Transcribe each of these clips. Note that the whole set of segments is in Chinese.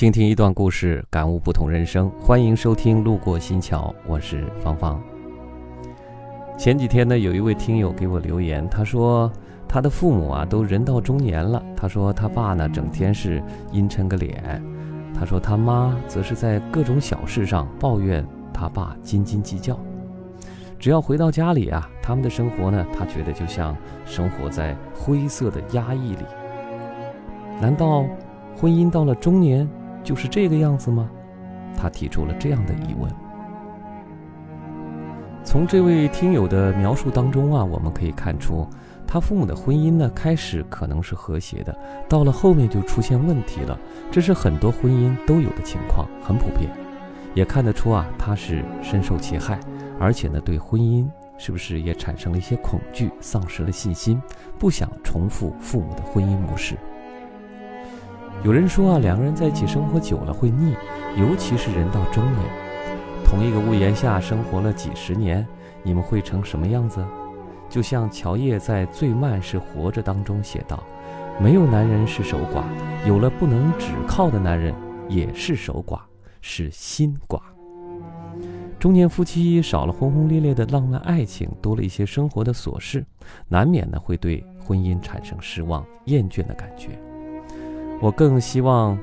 倾听一段故事，感悟不同人生。欢迎收听《路过新桥》，我是芳芳。前几天呢，有一位听友给我留言，他说他的父母啊都人到中年了。他说他爸呢整天是阴沉个脸，他说他妈则是在各种小事上抱怨他爸斤斤计较。只要回到家里啊，他们的生活呢，他觉得就像生活在灰色的压抑里。难道婚姻到了中年就是这个样子吗？他提出了这样的疑问。从这位听友的描述当中啊，我们可以看出，他父母的婚姻呢，开始可能是和谐的，到了后面就出现问题了。这是很多婚姻都有的情况，很普遍。也看得出啊，他是深受其害。而且呢，对婚姻是不是也产生了一些恐惧，丧失了信心，不想重复父母的婚姻模式？有人说啊，两个人在一起生活久了会腻，尤其是人到中年，同一个屋檐下生活了几十年，你们会成什么样子？就像乔叶在《最慢是活着》当中写道：“没有男人是守寡，有了不能只靠的男人也是守寡，是心寡。”中年夫妻少了轰轰烈烈的浪漫爱情，多了一些生活的琐事，难免呢会对婚姻产生失望、厌倦的感觉。我更希望，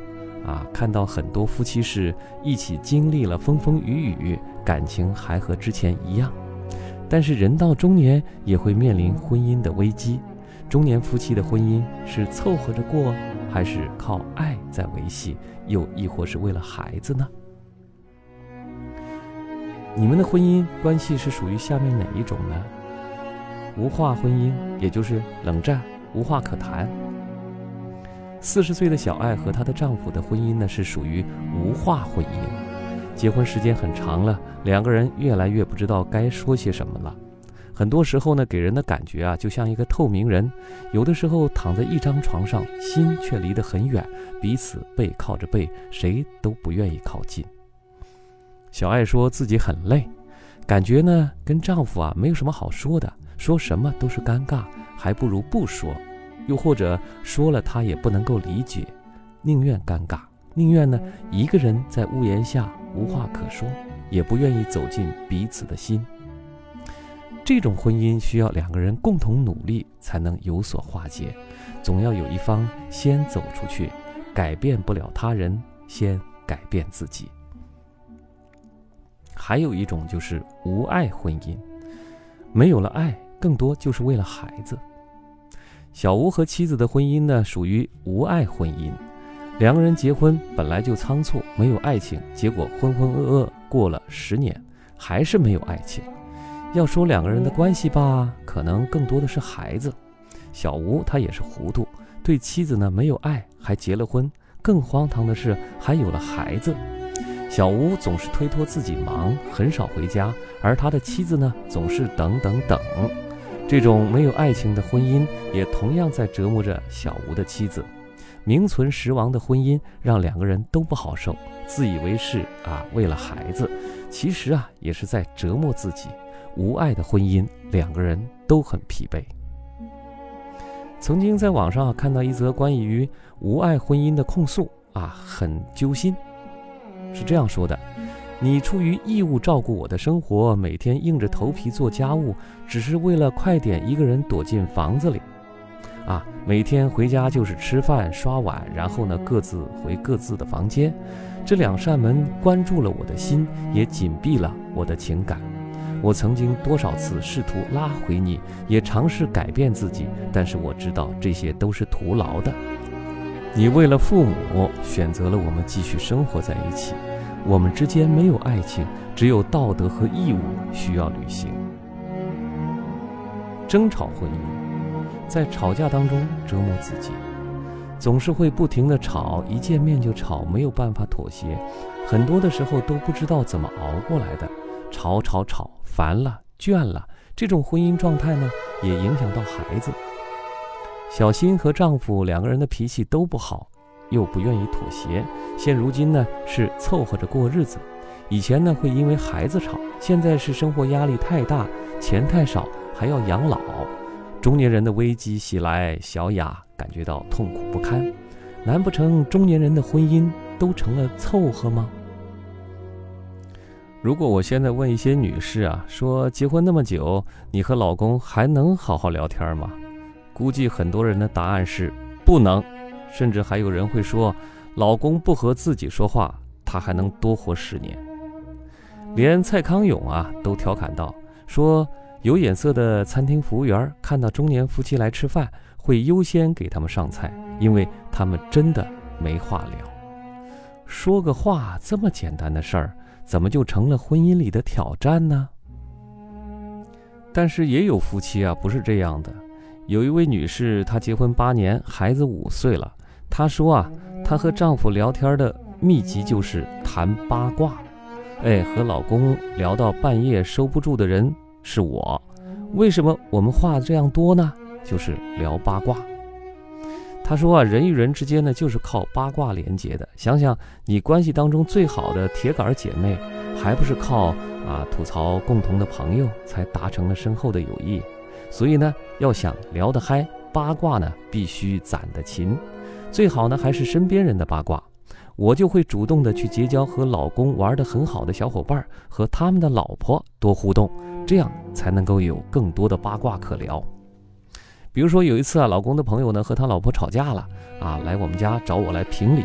啊，看到很多夫妻是一起经历了风风雨雨，感情还和之前一样。但是人到中年也会面临婚姻的危机。中年夫妻的婚姻是凑合着过，还是靠爱在维系？又亦或是为了孩子呢？你们的婚姻关系是属于下面哪一种呢？无话婚姻，也就是冷战，无话可谈。四十岁的小爱和她的丈夫的婚姻呢，是属于无话婚姻。结婚时间很长了，两个人越来越不知道该说些什么了。很多时候呢，给人的感觉啊，就像一个透明人，有的时候躺在一张床上，心却离得很远，彼此背靠着背，谁都不愿意靠近。小爱说自己很累，感觉呢跟丈夫啊没有什么好说的，说什么都是尴尬，还不如不说，又或者说了他也不能够理解，宁愿尴尬，宁愿呢一个人在屋檐下无话可说，也不愿意走进彼此的心。这种婚姻需要两个人共同努力才能有所化解，总要有一方先走出去，改变不了他人，先改变自己。还有一种就是无爱婚姻，没有了爱，更多就是为了孩子。小吴和妻子的婚姻呢，属于无爱婚姻。两个人结婚本来就仓促，没有爱情，结果浑浑噩噩过了十年，还是没有爱情。要说两个人的关系吧，可能更多的是孩子。小吴他也是糊涂，对妻子呢没有爱，还结了婚。更荒唐的是，还有了孩子。小吴总是推脱自己忙，很少回家，而他的妻子呢，总是等等等。这种没有爱情的婚姻，也同样在折磨着小吴的妻子。名存实亡的婚姻，让两个人都不好受。自以为是啊，为了孩子，其实啊，也是在折磨自己。无爱的婚姻，两个人都很疲惫。曾经在网上看到一则关于无爱婚姻的控诉啊，很揪心。是这样说的：你出于义务照顾我的生活，每天硬着头皮做家务，只是为了快点一个人躲进房子里。啊，每天回家就是吃饭、刷碗，然后呢各自回各自的房间。这两扇门关住了我的心，也紧闭了我的情感。我曾经多少次试图拉回你，也尝试改变自己，但是我知道这些都是徒劳的。你为了父母选择了我们继续生活在一起，我们之间没有爱情，只有道德和义务需要履行。争吵婚姻，在吵架当中折磨自己，总是会不停的吵，一见面就吵，没有办法妥协，很多的时候都不知道怎么熬过来的，吵吵吵，烦了倦了，这种婚姻状态呢，也影响到孩子。小新和丈夫两个人的脾气都不好，又不愿意妥协。现如今呢是凑合着过日子，以前呢会因为孩子吵，现在是生活压力太大，钱太少，还要养老，中年人的危机袭来，小雅感觉到痛苦不堪。难不成中年人的婚姻都成了凑合吗？如果我现在问一些女士啊，说结婚那么久，你和老公还能好好聊天吗？估计很多人的答案是不能，甚至还有人会说，老公不和自己说话，他还能多活十年。连蔡康永啊都调侃道，说有眼色的餐厅服务员看到中年夫妻来吃饭，会优先给他们上菜，因为他们真的没话聊。说个话这么简单的事儿。怎么就成了婚姻里的挑战呢？但是也有夫妻啊，不是这样的。有一位女士，她结婚八年，孩子五岁了。她说啊，她和丈夫聊天的秘籍就是谈八卦。哎，和老公聊到半夜收不住的人是我。为什么我们话这样多呢？就是聊八卦。她说啊，人与人之间呢，就是靠八卦连接的。想想你关系当中最好的铁杆姐妹，还不是靠啊吐槽共同的朋友才达成了深厚的友谊？所以呢，要想聊得嗨，八卦呢必须攒得勤，最好呢还是身边人的八卦。我就会主动的去结交和老公玩得很好的小伙伴，和他们的老婆多互动，这样才能够有更多的八卦可聊。比如说有一次啊，老公的朋友呢和他老婆吵架了啊，来我们家找我来评理。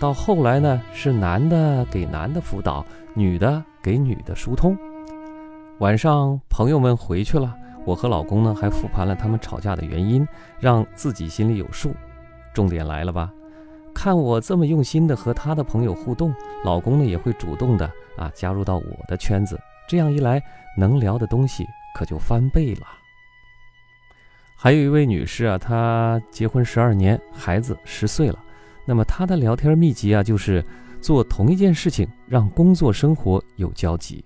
到后来呢，是男的给男的辅导，女的给女的疏通。晚上朋友们回去了，我和老公呢还复盘了他们吵架的原因，让自己心里有数。重点来了吧？看我这么用心的和他的朋友互动，老公呢也会主动的啊加入到我的圈子。这样一来，能聊的东西可就翻倍了。还有一位女士啊，她结婚十二年，孩子十岁了。那么她的聊天秘籍啊，就是做同一件事情，让工作生活有交集。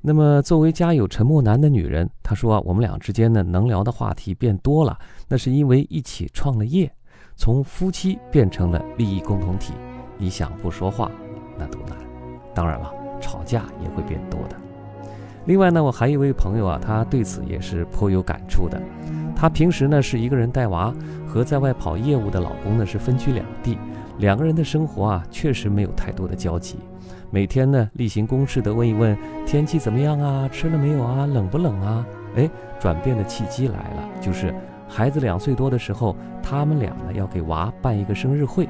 那么作为家有沉默男的女人，她说啊，我们俩之间呢，能聊的话题变多了，那是因为一起创了业，从夫妻变成了利益共同体。你想不说话，那都难。当然了，吵架也会变多的。另外呢，我还有一位朋友啊，他对此也是颇有感触的。她平时呢是一个人带娃，和在外跑业务的老公呢是分居两地，两个人的生活啊确实没有太多的交集。每天呢例行公事的问一问天气怎么样啊，吃了没有啊，冷不冷啊？哎，转变的契机来了，就是孩子两岁多的时候，他们俩呢要给娃办一个生日会，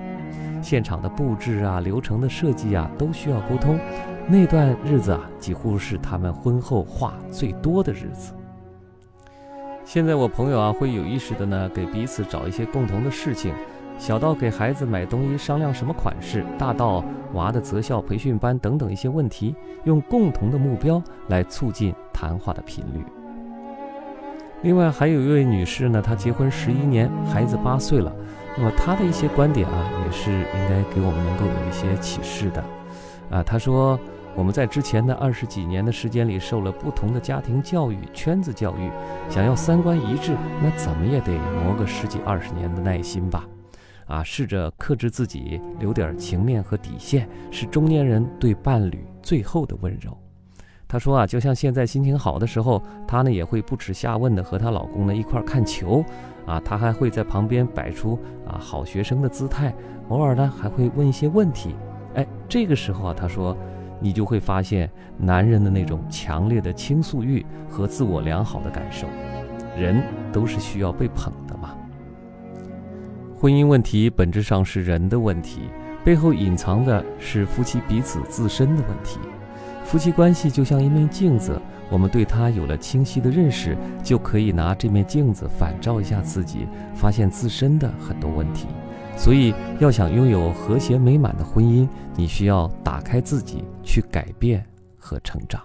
现场的布置啊、流程的设计啊都需要沟通。那段日子啊，几乎是他们婚后话最多的日子。现在我朋友啊会有意识的呢给彼此找一些共同的事情，小到给孩子买东西商量什么款式，大到娃的择校培训班等等一些问题，用共同的目标来促进谈话的频率。另外还有一位女士呢，她结婚十一年，孩子八岁了，那么她的一些观点啊也是应该给我们能够有一些启示的，啊，她说。我们在之前的二十几年的时间里，受了不同的家庭教育、圈子教育，想要三观一致，那怎么也得磨个十几二十年的耐心吧。啊，试着克制自己，留点情面和底线，是中年人对伴侣最后的温柔。她说啊，就像现在心情好的时候，她呢也会不耻下问的和她老公呢一块看球，啊，她还会在旁边摆出啊好学生的姿态，偶尔呢还会问一些问题。哎，这个时候啊，她说。你就会发现，男人的那种强烈的倾诉欲和自我良好的感受，人都是需要被捧的嘛。婚姻问题本质上是人的问题，背后隐藏的是夫妻彼此自身的问题。夫妻关系就像一面镜子，我们对它有了清晰的认识，就可以拿这面镜子反照一下自己，发现自身的很多问题。所以，要想拥有和谐美满的婚姻，你需要打开自己，去改变和成长。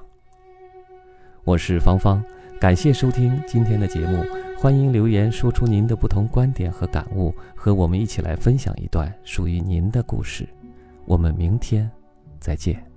我是芳芳，感谢收听今天的节目，欢迎留言说出您的不同观点和感悟，和我们一起来分享一段属于您的故事。我们明天再见。